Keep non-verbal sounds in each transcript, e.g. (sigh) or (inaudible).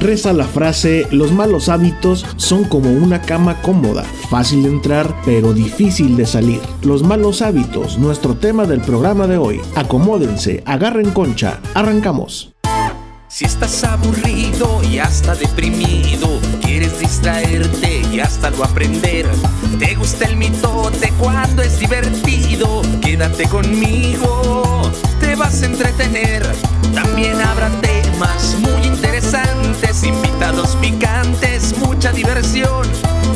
Reza la frase, los malos hábitos son como una cama cómoda, fácil de entrar pero difícil de salir. Los malos hábitos, nuestro tema del programa de hoy. Acomódense, agarren concha, arrancamos. Si estás aburrido y hasta deprimido, quieres distraerte y hasta lo aprender. Te gusta el mitote cuando es divertido, quédate conmigo, te vas a entretener. También habrá temas muy interesantes, invitados picantes, mucha diversión.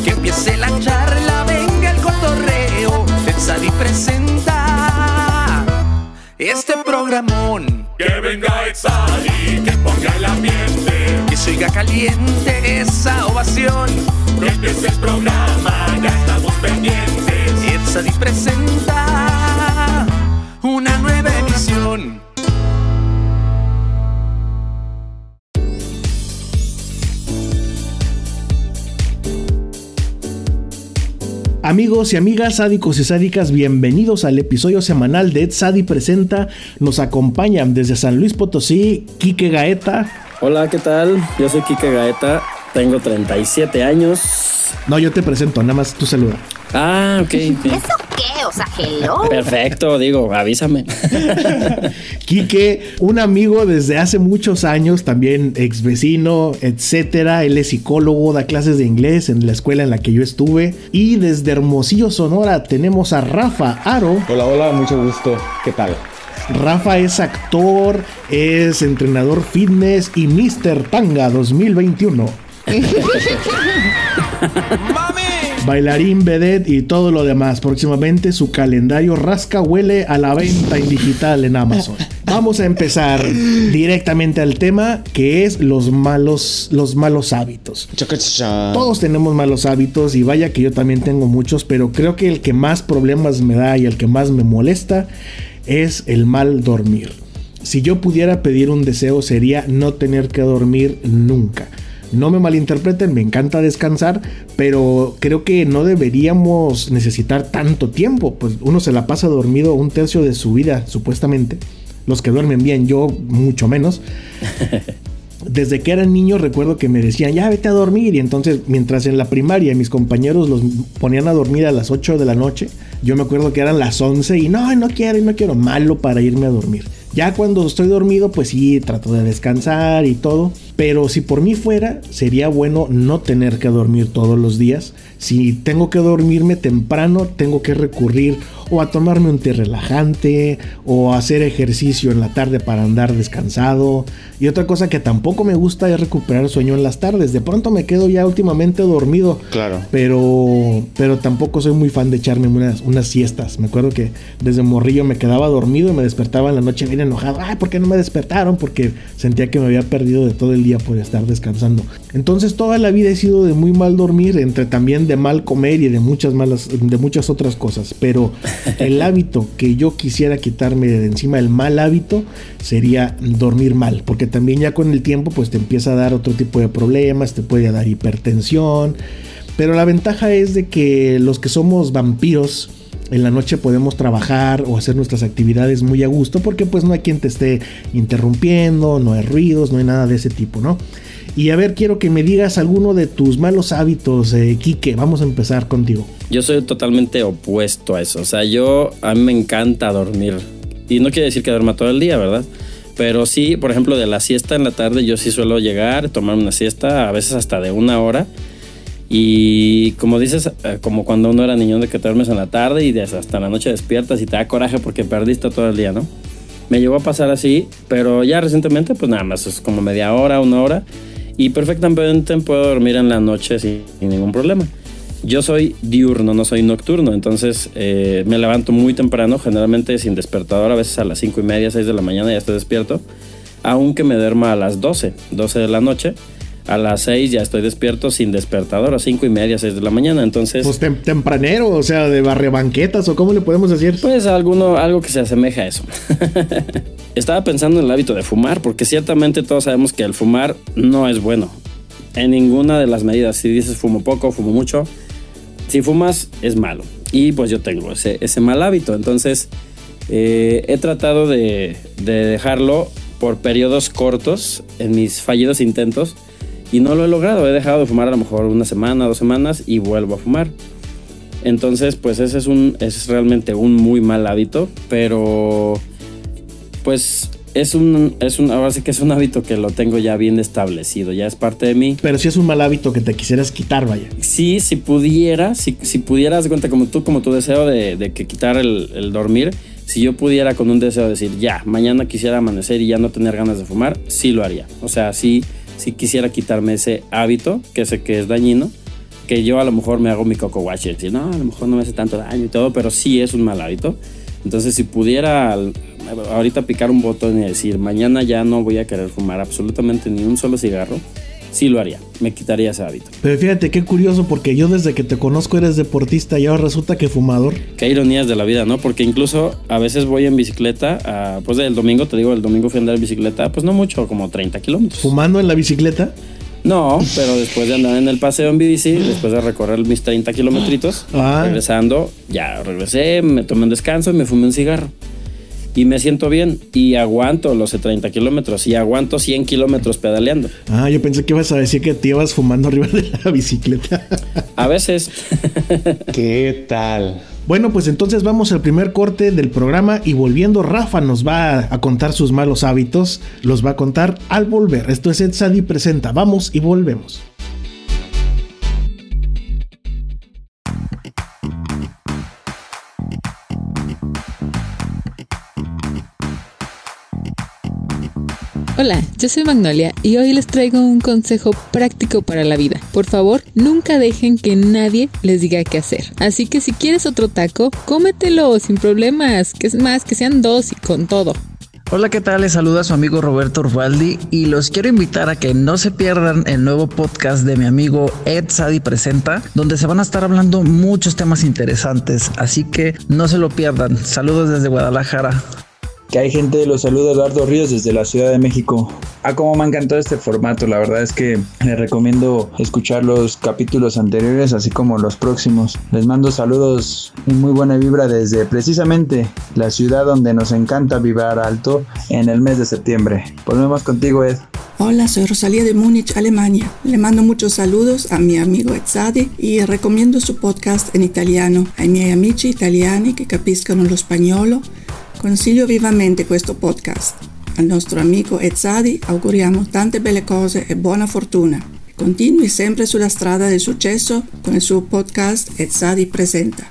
Que empiece la charla, venga el cotorreo, Sadi presenta este programón. Que venga Exali, que ponga el ambiente. Que se oiga caliente esa ovación. Que empiece el programa, Amigos y amigas sádicos y sádicas, bienvenidos al episodio semanal de Ed Sadi Presenta. Nos acompañan desde San Luis Potosí, Quique Gaeta. Hola, ¿qué tal? Yo soy Quique Gaeta, tengo 37 años. No, yo te presento, nada más tú saluda. Ah, ok. ¿Eso qué? O sea, hello. Perfecto, digo, avísame. (laughs) Quique, un amigo desde hace muchos años, también ex vecino, etcétera. Él es psicólogo, da clases de inglés en la escuela en la que yo estuve. Y desde Hermosillo, Sonora, tenemos a Rafa Aro. Hola, hola, mucho gusto. ¿Qué tal? Rafa es actor, es entrenador fitness y Mr. Tanga 2021. (laughs) (laughs) Bailarín, vedette y todo lo demás. Próximamente su calendario rasca huele a la venta en digital en Amazon. (laughs) Vamos a empezar directamente al tema que es los malos, los malos hábitos. Todos tenemos malos hábitos y vaya que yo también tengo muchos, pero creo que el que más problemas me da y el que más me molesta es el mal dormir. Si yo pudiera pedir un deseo sería no tener que dormir nunca. No me malinterpreten, me encanta descansar, pero creo que no deberíamos necesitar tanto tiempo, pues uno se la pasa dormido un tercio de su vida, supuestamente. Los que duermen bien, yo mucho menos. (laughs) Desde que era niño recuerdo que me decían, ya vete a dormir. Y entonces, mientras en la primaria mis compañeros los ponían a dormir a las 8 de la noche, yo me acuerdo que eran las 11 y no, no quiero, no quiero, malo para irme a dormir. Ya cuando estoy dormido, pues sí, trato de descansar y todo. Pero si por mí fuera, sería bueno no tener que dormir todos los días. Si tengo que dormirme temprano, tengo que recurrir o a tomarme un té relajante o a hacer ejercicio en la tarde para andar descansado. Y otra cosa que tampoco me gusta es recuperar sueño en las tardes. De pronto me quedo ya últimamente dormido. Claro. Pero, pero tampoco soy muy fan de echarme unas, unas siestas. Me acuerdo que desde morrillo me quedaba dormido y me despertaba en la noche bien enojado. Ay, ¿por qué no me despertaron? Porque sentía que me había perdido de todo el día por estar descansando. Entonces toda la vida he sido de muy mal dormir, entre también de mal comer y de muchas malas, de muchas otras cosas. Pero (laughs) el hábito que yo quisiera quitarme de encima, el mal hábito, sería dormir mal. Porque también ya con el tiempo pues te empieza a dar otro tipo de problemas, te puede dar hipertensión. Pero la ventaja es de que los que somos vampiros, en la noche podemos trabajar o hacer nuestras actividades muy a gusto porque pues no hay quien te esté interrumpiendo, no hay ruidos, no hay nada de ese tipo, ¿no? Y a ver, quiero que me digas alguno de tus malos hábitos, eh, Quique. Vamos a empezar contigo. Yo soy totalmente opuesto a eso. O sea, yo a mí me encanta dormir. Y no quiere decir que duerma todo el día, ¿verdad? Pero sí, por ejemplo, de la siesta en la tarde, yo sí suelo llegar, tomar una siesta, a veces hasta de una hora. Y como dices, eh, como cuando uno era niño de que te duermes en la tarde y hasta la noche despiertas y te da coraje porque perdiste todo el día, ¿no? Me llegó a pasar así, pero ya recientemente, pues nada más es como media hora, una hora. Y perfectamente puedo dormir en la noche sin, ningún problema. Yo soy diurno, no soy nocturno, entonces eh, me levanto muy temprano, generalmente sin despertador, a veces a las 5 y media, 6 de la mañana ya estoy despierto, aunque me duerma a las 12, 12 de la noche. A las 6 ya estoy despierto sin despertador, a 5 y media, 6 de la mañana. Entonces, Pues tem- tempranero, o sea, de barrebanquetas o cómo le podemos decir. pues alguno, algo que se asemeja a eso. (laughs) Estaba pensando en el hábito de fumar, porque ciertamente todos sabemos que el fumar no es bueno. En ninguna de las medidas. Si dices fumo poco, fumo mucho. Si fumas, es malo. Y pues yo tengo ese, ese mal hábito. Entonces, eh, he tratado de, de dejarlo por periodos cortos en mis fallidos intentos. Y no lo he logrado. He dejado de fumar a lo mejor una semana, dos semanas y vuelvo a fumar. Entonces, pues ese es un es realmente un muy mal hábito, pero pues es un es un ahora sí que es un hábito que lo tengo ya bien establecido, ya es parte de mí. Pero sí es un mal hábito que te quisieras quitar, vaya. Sí, si pudiera, si, si pudieras, cuenta como tú, como tu deseo de, de que quitar el, el dormir, si yo pudiera con un deseo decir, ya, mañana quisiera amanecer y ya no tener ganas de fumar, sí lo haría. O sea, sí, sí quisiera quitarme ese hábito, que sé que es dañino, que yo a lo mejor me hago mi coco wash y no, a lo mejor no me hace tanto daño y todo, pero sí es un mal hábito. Entonces, si pudiera ahorita picar un botón y decir, mañana ya no voy a querer fumar absolutamente ni un solo cigarro, sí lo haría. Me quitaría ese hábito. Pero fíjate qué curioso, porque yo desde que te conozco eres deportista y ahora resulta que fumador. Qué ironías de la vida, ¿no? Porque incluso a veces voy en bicicleta, a- pues el domingo, te digo, el domingo fui a andar en bicicleta, pues no mucho, como 30 kilómetros. Fumando en la bicicleta. No, pero después de andar en el paseo en bici, después de recorrer mis 30 kilometritos, Ah. regresando, ya regresé, me tomé un descanso y me fumé un cigarro. Y me siento bien y aguanto los 30 kilómetros y aguanto 100 kilómetros pedaleando. Ah, yo pensé que ibas a decir que te ibas fumando arriba de la bicicleta. A veces, (laughs) ¿Qué tal? Bueno, pues entonces vamos al primer corte del programa y volviendo, Rafa nos va a contar sus malos hábitos, los va a contar al volver. Esto es Ed Sadi Presenta, vamos y volvemos. Hola, yo soy Magnolia y hoy les traigo un consejo práctico para la vida. Por favor, nunca dejen que nadie les diga qué hacer. Así que si quieres otro taco, cómetelo sin problemas, que es más, que sean dos y con todo. Hola, ¿qué tal? Les saluda su amigo Roberto Urbaldi y los quiero invitar a que no se pierdan el nuevo podcast de mi amigo Ed Sadi Presenta, donde se van a estar hablando muchos temas interesantes, así que no se lo pierdan. Saludos desde Guadalajara. Que hay gente, los saluda Eduardo Ríos desde la Ciudad de México. Ah, como me ha encantado este formato, la verdad es que les recomiendo escuchar los capítulos anteriores, así como los próximos. Les mando saludos y muy buena vibra desde precisamente la ciudad donde nos encanta vibrar alto en el mes de septiembre. Volvemos contigo, Ed. Hola, soy Rosalía de Múnich, Alemania. Le mando muchos saludos a mi amigo Ezzadi y recomiendo su podcast en italiano. Ai miei amici italiani che capiscono lo spagnolo, consiglio vivamente questo podcast. Al nostro amico Ezzadi auguriamo tante belle cose e buona fortuna. Continui sempre sulla strada del successo con il suo podcast Ezzadi Presenta.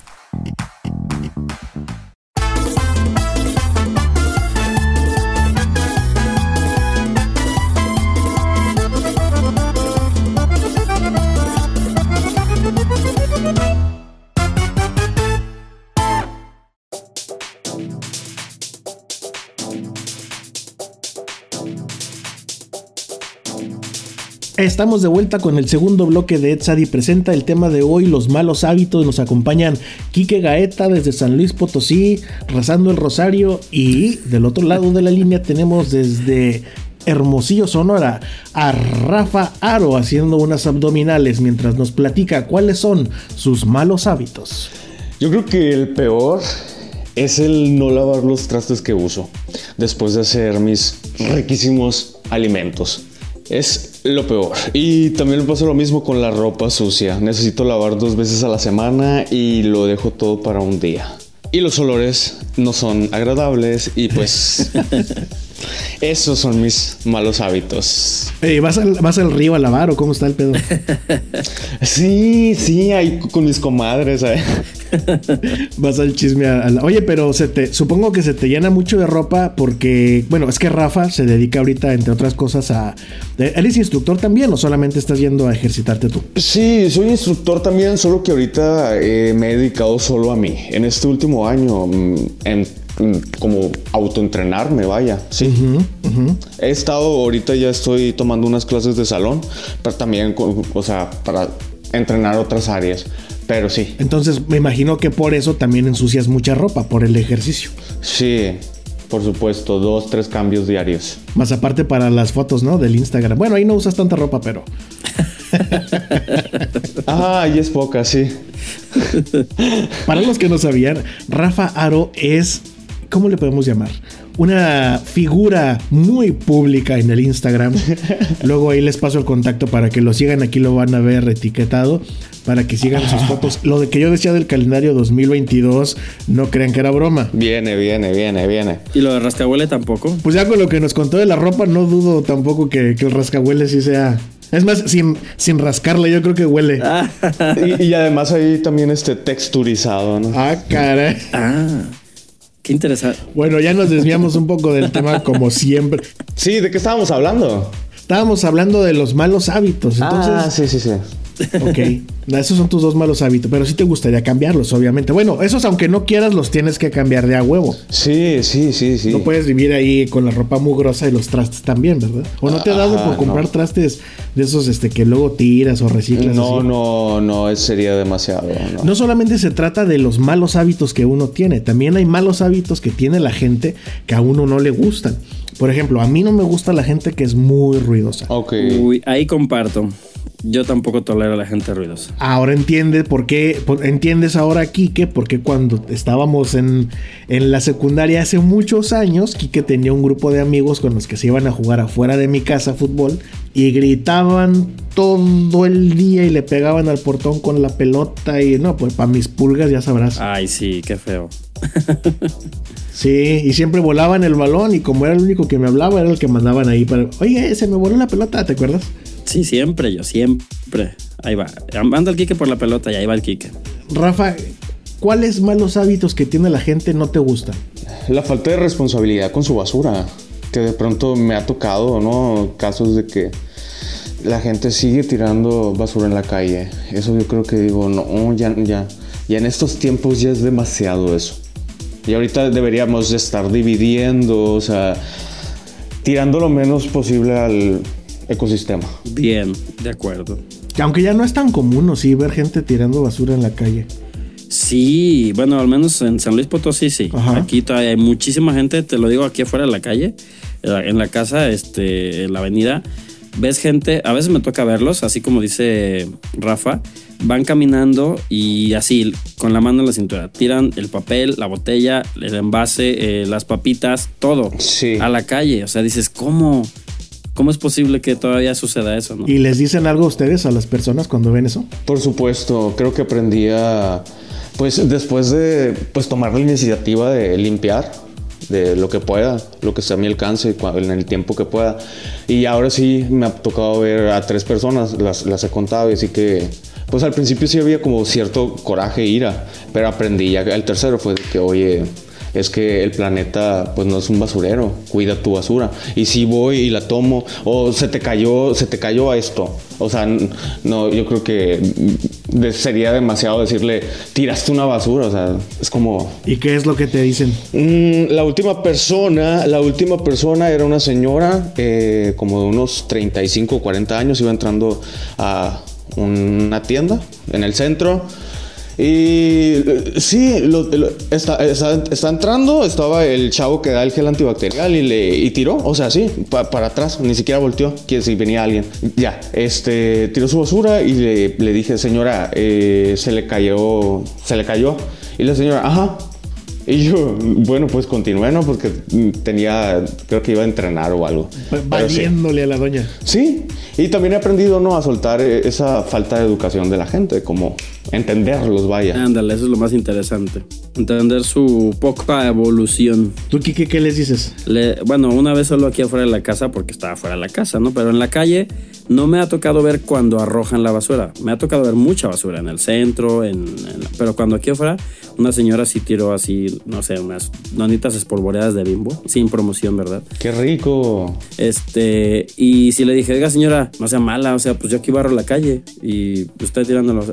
Estamos de vuelta con el segundo bloque de Ed Sadi Presenta. El tema de hoy, los malos hábitos. Nos acompañan Quique Gaeta desde San Luis Potosí, rezando el rosario. Y del otro lado de la línea tenemos desde Hermosillo, Sonora, a Rafa Aro haciendo unas abdominales mientras nos platica cuáles son sus malos hábitos. Yo creo que el peor es el no lavar los trastes que uso después de hacer mis riquísimos alimentos. Es lo peor. Y también me pasa lo mismo con la ropa sucia. Necesito lavar dos veces a la semana y lo dejo todo para un día. Y los olores no son agradables y pues (laughs) esos son mis malos hábitos. Eh, ¿vas, al, ¿Vas al río a lavar o cómo está el pedo? (laughs) Sí, sí, ahí con mis comadres. ¿eh? (laughs) Vas al chisme a, la- Oye, pero se te, supongo que se te llena mucho de ropa porque, bueno, es que Rafa se dedica ahorita, entre otras cosas, a... ¿Eres instructor también o solamente estás yendo a ejercitarte tú? Sí, soy instructor también, solo que ahorita eh, me he dedicado solo a mí. En este último año, mm, en, como autoentrenarme, vaya. Sí. He estado, ahorita ya estoy tomando unas clases de salón, pero también, o sea, para entrenar otras áreas. Pero sí, Entonces me imagino que por eso también ensucias mucha ropa, por el ejercicio. sí, por supuesto, dos, tres cambios diarios. Más aparte para las fotos, ¿no? Del Instagram. Bueno, ahí no usas tanta ropa, pero... (laughs) Ah, y es poca, sí. Para los que no sabían, Rafa Aro es, ¿cómo le podemos llamar? una figura muy pública en el Instagram. (laughs) Luego ahí les paso el contacto para que lo sigan. Aquí lo van a ver etiquetado para que sigan sus fotos. Lo de que yo decía del calendario 2022, no crean que era broma. Viene, viene, viene, viene. ¿Y lo de rascahuele tampoco? Pues ya con lo que nos contó de la ropa, no dudo tampoco que, que el rascahuele sí sea. Es más, sin, sin rascarle, yo creo que huele. Y, y además ahí también este texturizado, ¿no? Ah, caray. Ah, qué interesante. Bueno, ya nos desviamos un poco del tema como siempre. Sí, ¿de qué estábamos hablando? Estábamos hablando de los malos hábitos. Entonces, ah, sí, sí, sí. Ok, (laughs) esos son tus dos malos hábitos, pero sí te gustaría cambiarlos, obviamente. Bueno, esos aunque no quieras los tienes que cambiar de a huevo. Sí, sí, sí, sí. No puedes vivir ahí con la ropa mugrosa y los trastes también, ¿verdad? ¿O no te ha dado Ajá, por comprar no. trastes de esos este que luego tiras o reciclas? No, así? no, no, es- sería demasiado. No. No solamente se trata de los malos hábitos que uno tiene, también hay malos hábitos que tiene la gente que a uno no le gustan. Por ejemplo, a mí no me gusta la gente que es muy ruidosa. Ok. Uy, ahí comparto. Yo tampoco tolero a la gente ruidosa. Ahora entiende por qué, entiendes ahora, Quique, porque cuando estábamos en, en la secundaria hace muchos años, Quique tenía un grupo de amigos con los que se iban a jugar afuera de mi casa fútbol y gritaban todo el día y le pegaban al portón con la pelota y no, pues para mis pulgas ya sabrás. Ay, sí, qué feo. (laughs) Sí, y siempre volaban el balón y como era el único que me hablaba, era el que mandaban ahí para, oye, se me voló la pelota, ¿te acuerdas? Sí, siempre, yo siempre. Ahí va. Anda el Quique por la pelota y ahí va el Quique. Rafa, ¿cuáles malos hábitos que tiene la gente no te gustan? La falta de responsabilidad con su basura. Que de pronto me ha tocado, ¿no? Casos de que la gente sigue tirando basura en la calle. Eso yo creo que digo, no, ya, ya. Ya en estos tiempos ya es demasiado eso. Y ahorita deberíamos de estar dividiendo, o sea, tirando lo menos posible al ecosistema. Bien, de acuerdo. Que aunque ya no es tan común, ¿o sí? Ver gente tirando basura en la calle. Sí, bueno, al menos en San Luis Potosí sí. Ajá. Aquí todavía hay muchísima gente, te lo digo aquí afuera de la calle, eh, en la casa, este, en la avenida. Ves gente, a veces me toca verlos, así como dice Rafa, van caminando y así, con la mano en la cintura, tiran el papel, la botella, el envase, eh, las papitas, todo Sí. a la calle. O sea, dices, ¿cómo? ¿Cómo es posible que todavía suceda eso? No? ¿Y les dicen algo a ustedes, a las personas, cuando ven eso? Por supuesto, creo que aprendí a, pues después de pues, tomar la iniciativa de limpiar de lo que pueda, lo que esté a mi alcance en el tiempo que pueda. Y ahora sí me ha tocado ver a tres personas, las, las he contado y así que, pues al principio sí había como cierto coraje, ira, pero aprendí ya. El tercero fue de que, oye, es que el planeta pues no es un basurero, cuida tu basura. Y si voy y la tomo, o se te cayó, se te cayó a esto. O sea, no, yo creo que mm, sería demasiado decirle, tiraste una basura. O sea, es como... ¿Y qué es lo que te dicen? Mm, la última persona, la última persona era una señora eh, como de unos 35 o 40 años, iba entrando a una tienda en el centro. Y eh, sí, lo- lo- está, está- está entrando, estaba el chavo que da el gel antibacterial y le y tiró, o sea, sí, pa- para atrás, ni siquiera volteó, que si venía alguien. Ya, este, tiró su basura y le, le dije, señora, eh, se le cayó, se le cayó. Y la señora, ajá, y yo, bueno, pues continué, ¿no? Porque tenía, creo que iba a entrenar o algo. Sí. Valiéndole a la doña. Sí, y también he aprendido, ¿no? A soltar eh, esa falta de educación de la gente, como entenderlos, vaya. Ándale, eso es lo más interesante. Entender su poca evolución. ¿Tú, Kike, qué les dices? Le- bueno, una vez solo aquí afuera de la casa, porque estaba fuera de la casa, ¿no? Pero en la calle no me ha tocado ver cuando arrojan la basura. Me ha tocado ver mucha basura en el centro, en, en la- pero cuando aquí afuera, una señora sí tiró así, no sé, unas donitas espolvoreadas de bimbo, sin promoción, ¿verdad? ¡Qué rico! Este, y si le dije, oiga señora, no sea mala, o sea, pues yo aquí barro la calle y usted tirándolo.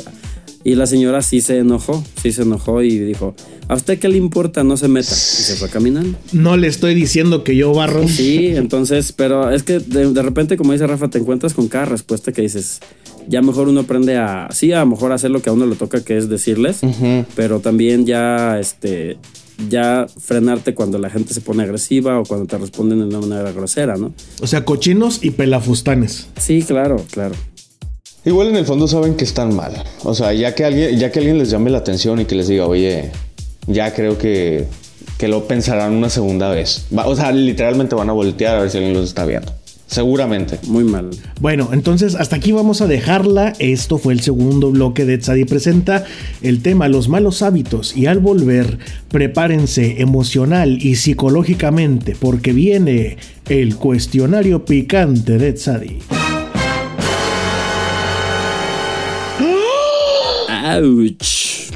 Y la señora sí se enojó, sí se enojó y dijo, ¿a usted qué le importa? No se meta. Y se fue caminando. No le estoy diciendo que yo barro. Sí, entonces, pero es que de, de repente, como dice Rafa, te encuentras con cada respuesta que dices, ya mejor uno aprende a, sí, a lo mejor hacer lo que a uno le toca, que es decirles, pero también ya, este, ya frenarte cuando la gente se pone agresiva o cuando te responden de una manera grosera, ¿no? O sea, cochinos y pelafustanes. Sí, claro, claro. Igual en el fondo saben que están mal. O sea, ya que alguien, ya que alguien les llame la atención y que les diga, oye, ya creo que que lo pensarán una segunda vez. Va- o sea, literalmente van a voltear a ver si alguien los está viendo. Seguramente. Muy mal. Bueno, entonces hasta aquí vamos a dejarla. Esto fue el segundo bloque de Tzadi Presenta. El tema los malos hábitos. Y al volver, prepárense emocional y psicológicamente porque viene el cuestionario picante de Tzadi. ¡Auch!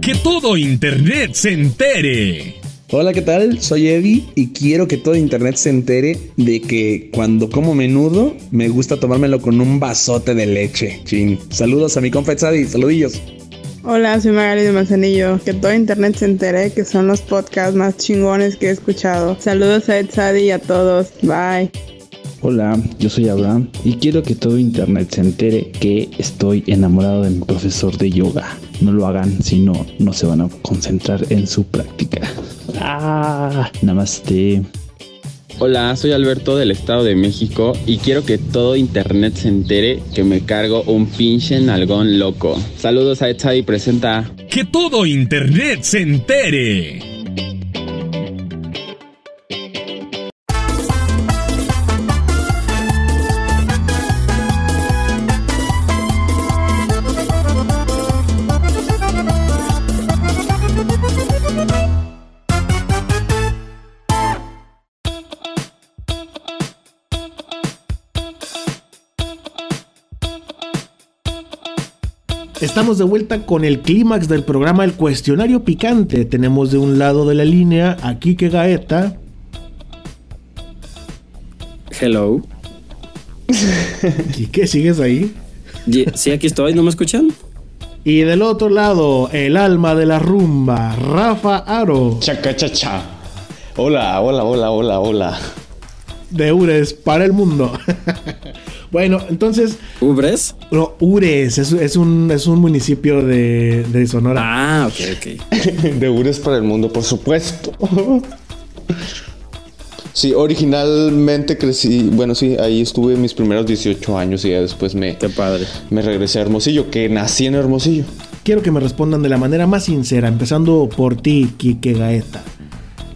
Que todo Internet se entere. Hola, ¿qué tal? Soy Eddie y quiero que todo internet se entere de que cuando como menudo me gusta tomármelo con un vasote de leche. Chin. Saludos a mi compa Tzadi, saludillos. Hola, soy Magali de Manzanillo. Que todo internet se entere que son los podcasts más chingones que he escuchado. Saludos a Ed Sadi y a todos. Bye. Hola, yo soy Abraham y quiero que todo internet se entere que estoy enamorado de mi profesor de yoga. No lo hagan, si no, no se van a concentrar en su práctica. Ah, namaste. Hola, soy Alberto del Estado de México y quiero que todo internet se entere que me cargo un pinche nalgón loco. Saludos a Etsai presenta. Que todo Internet se entere. Estamos de vuelta con el clímax del programa El Cuestionario Picante. Tenemos de un lado de la línea a Kike Gaeta. Hello. (laughs) ¿Y qué sigues ahí? Sí, aquí estoy, ¿no me escuchan? Y del otro lado, el alma de la rumba, Rafa Aro. Chaca, cha, cha. Hola, hola, hola, hola, hola. De Ures para el mundo. (laughs) bueno, entonces. ¿Ubres? No, Ures es, es un, es un municipio de, de Sonora. Ah, ok, ok. (laughs) De Ures para el mundo, por supuesto. Sí, originalmente crecí, bueno, sí, ahí estuve mis primeros 18 años y ya después me, Qué padre. me regresé a Hermosillo, que nací en Hermosillo. Quiero que me respondan de la manera más sincera, empezando por ti, Kike Gaeta.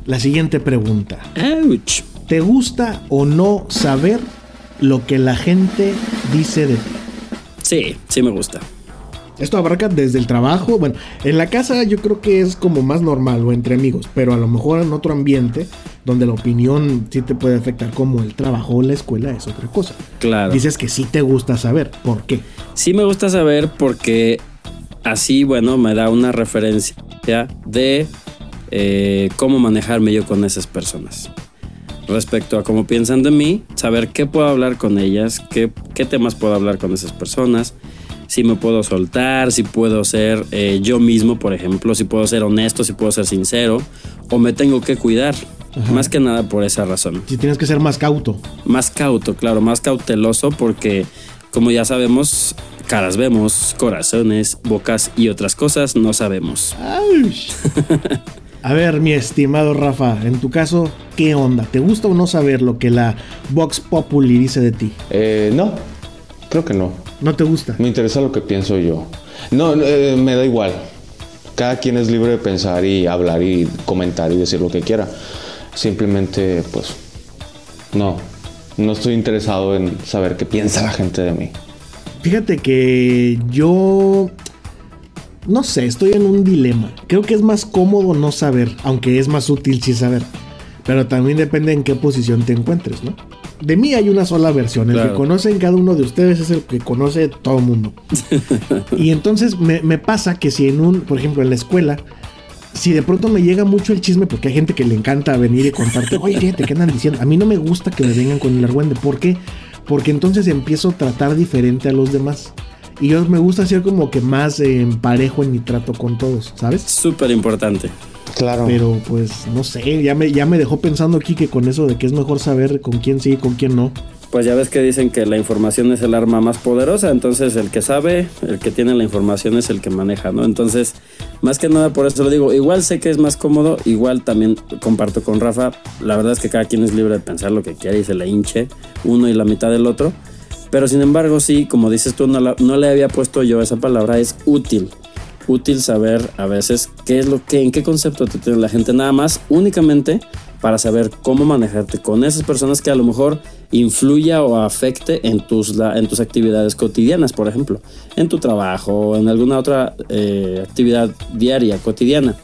La siguiente pregunta. Ouch. ¿Te gusta o no saber lo que la gente dice de ti? Sí, sí me gusta. Esto abarca desde el trabajo, bueno, en la casa yo creo que es como más normal o entre amigos, pero a lo mejor en otro ambiente donde la opinión sí te puede afectar como el trabajo o la escuela es otra cosa. Claro. Dices que sí te gusta saber, ¿por qué? Sí me gusta saber porque así, bueno, me da una referencia de eh, cómo manejarme yo con esas personas. Respecto a cómo piensan de mí, saber qué puedo hablar con ellas, qué, qué temas puedo hablar con esas personas, si me puedo soltar, si puedo ser eh, yo mismo, por ejemplo, si puedo ser honesto, si puedo ser sincero, o me tengo que cuidar. Más que nada por esa razón. Si tienes que ser más cauto. Más cauto, claro, más cauteloso porque, como ya sabemos, caras vemos, corazones, bocas y otras cosas no sabemos. (laughs) A ver, mi estimado Rafa, en tu caso, ¿qué onda? ¿Te gusta o no saber lo que la Vox Populi dice de ti? Eh, no, creo que no. ¿No te gusta? Me interesa lo que pienso yo. No, eh, me da igual. Cada quien es libre de pensar y hablar y comentar y decir lo que quiera. Simplemente, pues, no. No estoy interesado en saber qué piensa la gente de mí. Fíjate que yo... No sé, estoy en un dilema. Creo que es más cómodo no saber, aunque es más útil sí saber. Pero también depende en qué posición te encuentres, ¿no? De mí hay una sola versión. El Claro. que conocen cada uno de ustedes es el que conoce todo el mundo. (laughs) y entonces me, me pasa que si en un, por ejemplo, en la escuela, si de pronto me llega mucho el chisme, porque hay gente que le encanta venir y contarte, oye, fíjate, ¿qué andan diciendo? A mí no me gusta que me vengan con el argüende. ¿Por qué? Porque entonces empiezo a tratar diferente a los demás. Y yo me gusta ser como que más eh, parejo en mi trato con todos, ¿sabes? Súper importante. Claro. Pero pues no sé, ya me, ya me dejó pensando aquí que con eso de que es mejor saber con quién sí y con quién no. Pues ya ves que dicen que la información es el arma más poderosa, entonces el que sabe, el que tiene la información es el que maneja, ¿no? Entonces, Más que nada por eso lo digo. Igual sé que es más cómodo, igual también comparto con Rafa. La verdad es que cada quien es libre de pensar lo que quiere y se le hinche uno y la mitad del otro. Pero sin embargo, sí, como dices tú, no, no le había puesto yo esa palabra, es útil. Útil saber a veces qué es lo que, en qué concepto te tiene la gente, nada más, únicamente para saber cómo manejarte con esas personas que a lo mejor influya o afecte en tus, la- en tus actividades cotidianas, por ejemplo, en tu trabajo o en alguna otra eh, actividad diaria, cotidiana.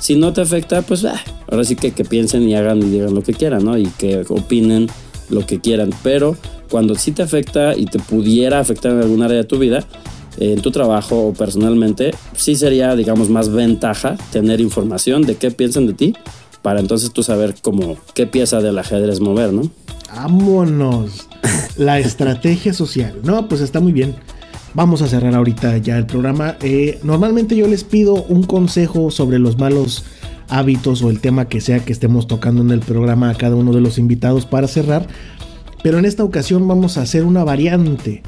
Si no te afecta, pues ah, ahora sí que, que piensen y hagan y digan lo que quieran, ¿no? Y que opinen lo que quieran. Pero cuando sí te afecta y te pudiera afectar en algún área de tu vida, eh, en tu trabajo o personalmente, sí sería, digamos, más ventaja tener información de qué piensan de ti para entonces tú saber cómo, qué pieza del ajedrez mover, ¿no? Vámonos. La estrategia social. No, pues está muy bien. Vamos a cerrar ahorita ya el programa. Eh, normalmente yo les pido un consejo sobre los malos hábitos o el tema que sea que estemos tocando en el programa a cada uno de los invitados para cerrar. Pero en esta ocasión vamos a hacer una variante.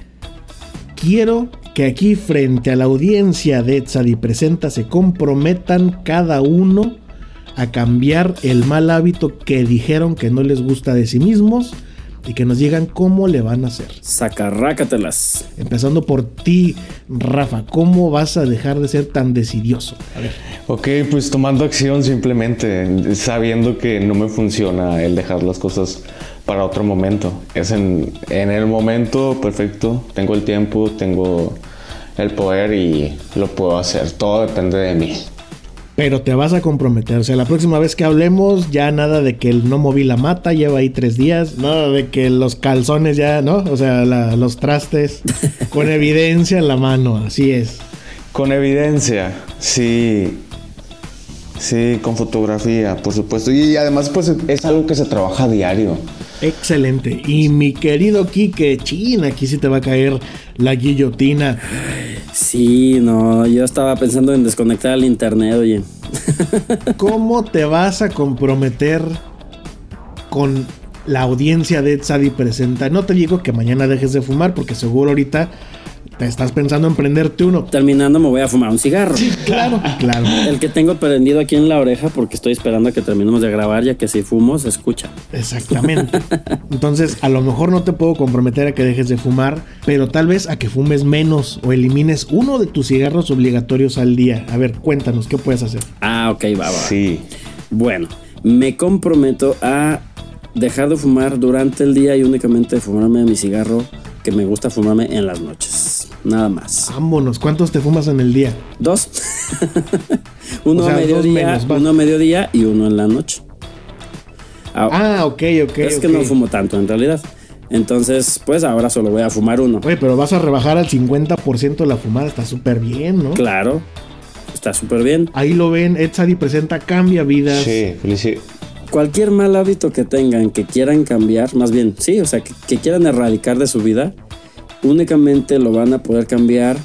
Quiero que aquí frente a la audiencia de Etzadi Presenta se comprometan cada uno a cambiar el mal hábito que dijeron que no les gusta de sí mismos y que nos digan cómo le van a hacer. Sacarrácatelas. Empezando por ti, Rafa, ¿cómo vas a dejar de ser tan decidioso? A ver. Ok, pues tomando acción simplemente, sabiendo que no me funciona el dejar las cosas para otro momento. Es en, en el momento perfecto, tengo el tiempo, tengo el poder y lo puedo hacer. Todo depende de mí. Pero te vas a comprometer. O sea, la próxima vez que hablemos, ya nada de que el no moví la mata, lleva ahí tres días. Nada de que los calzones ya, ¿no? O sea, la- los trastes (laughs) con evidencia en la mano. Así es. Con evidencia, sí. Sí, con fotografía, por supuesto. Y además, pues es algo que se trabaja a diario. Excelente. Y mi querido Quique, chin, aquí sí te va a caer la guillotina. Sí, no, yo estaba pensando en desconectar el internet, oye. (laughs) ¿Cómo te vas a comprometer con la audiencia de Tzadi Presenta? No te digo que mañana dejes de fumar, porque seguro ahorita te estás pensando en prenderte uno. Terminando me voy a fumar un cigarro. Claro, (laughs) claro. El que tengo prendido aquí en la oreja porque estoy esperando a que terminemos de grabar, ya que si fumo se escucha. Exactamente. (laughs) Entonces, a lo mejor no te puedo comprometer a que dejes de fumar, pero tal vez a que fumes menos o elimines uno de tus cigarros obligatorios al día. A ver, cuéntanos, ¿qué puedes hacer? Ah, ok, va, va. Sí. Bueno, me comprometo a dejar de fumar durante el día y únicamente fumarme mi cigarro que me gusta fumarme en las noches. Nada más. Vámonos, ¿cuántos te fumas en el día? Dos. (laughs) uno O sea, a mediodía, menos, uno a mediodía y uno en la noche. Ah, ok, ok. es que no fumo tanto en realidad. Entonces, pues ahora solo voy a fumar uno. Oye, pero vas a rebajar al 50% de la fumada, está súper bien, ¿no? Claro, está súper bien. Ahí lo ven, Edsadi presenta Cambia Vidas. Sí, felicidades. Cualquier mal hábito que tengan, que quieran cambiar, más bien, sí, o sea, que, que quieran erradicar de su vida, únicamente lo van a poder cambiar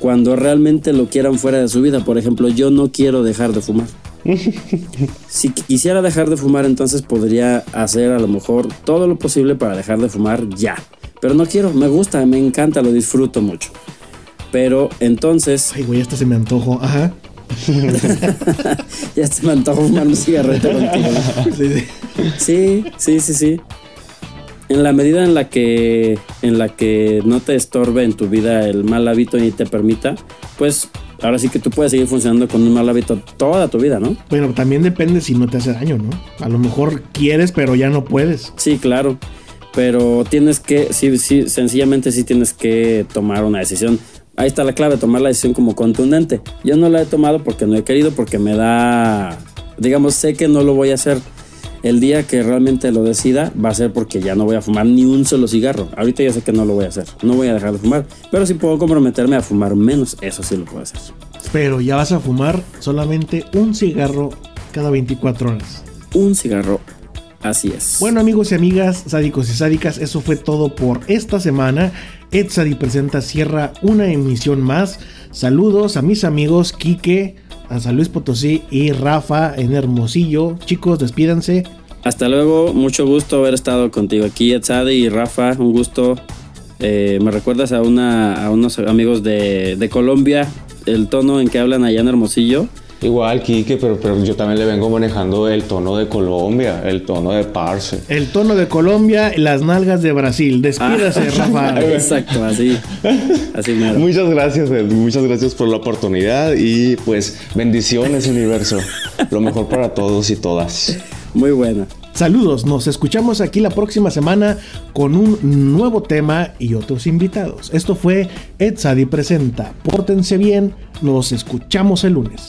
cuando realmente lo quieran fuera de su vida. Por ejemplo, yo no quiero dejar de fumar. (laughs) Si quisiera dejar de fumar, entonces podría hacer a lo mejor todo lo posible para dejar de fumar ya. Pero no quiero, me gusta, me encanta, lo disfruto mucho. Pero entonces. Ay, güey, hasta se me antojo. Ajá. (laughs) ya se me antoja fumar un cigarrito contigo. Sí, sí, sí, sí. En la medida en la que en la que no te estorbe en tu vida el mal hábito y te permita, pues ahora sí que tú puedes seguir funcionando con un mal hábito toda tu vida, ¿no? Bueno, también depende si no te hace daño, ¿no? A lo mejor quieres, pero ya no puedes. Sí, claro. Pero tienes que, sí, sí, sencillamente sí tienes que tomar una decisión. Ahí está la clave, tomar la decisión como contundente. Yo no la he tomado porque no he querido, porque me da, digamos, sé que no lo voy a hacer. El día que realmente lo decida va a ser porque ya no voy a fumar ni un solo cigarro. Ahorita ya sé que no lo voy a hacer. No voy a dejar de fumar. Pero si puedo comprometerme a fumar menos, eso sí lo puedo hacer. Pero ya vas a fumar solamente un cigarro cada 24 horas. Un cigarro, así es. Bueno amigos y amigas, sádicos y sádicas, eso fue todo por esta semana. Edsadi presenta cierra una emisión más. Saludos a mis amigos Quique, a San Luis Potosí y Rafa en Hermosillo. Chicos, despídanse. Hasta luego, mucho gusto haber estado contigo aquí, Etzade y Rafa, un gusto. Eh, me recuerdas a, una, a unos amigos de, de Colombia, el tono en que hablan allá en Hermosillo. Igual, Kike, pero, pero yo también le vengo manejando el tono de Colombia, el tono de Parce. El tono de Colombia, las nalgas de Brasil. Despídase, Ah. Rafa. (laughs) Exacto, así. Así mero. Muchas gracias, Ed, muchas gracias por la oportunidad y pues bendiciones, universo. Lo mejor para todos y todas. Muy buena. Saludos, nos escuchamos aquí la próxima semana con un nuevo tema y otros invitados. Esto fue Ed Sadi Presenta. Pórtense bien, nos escuchamos el lunes.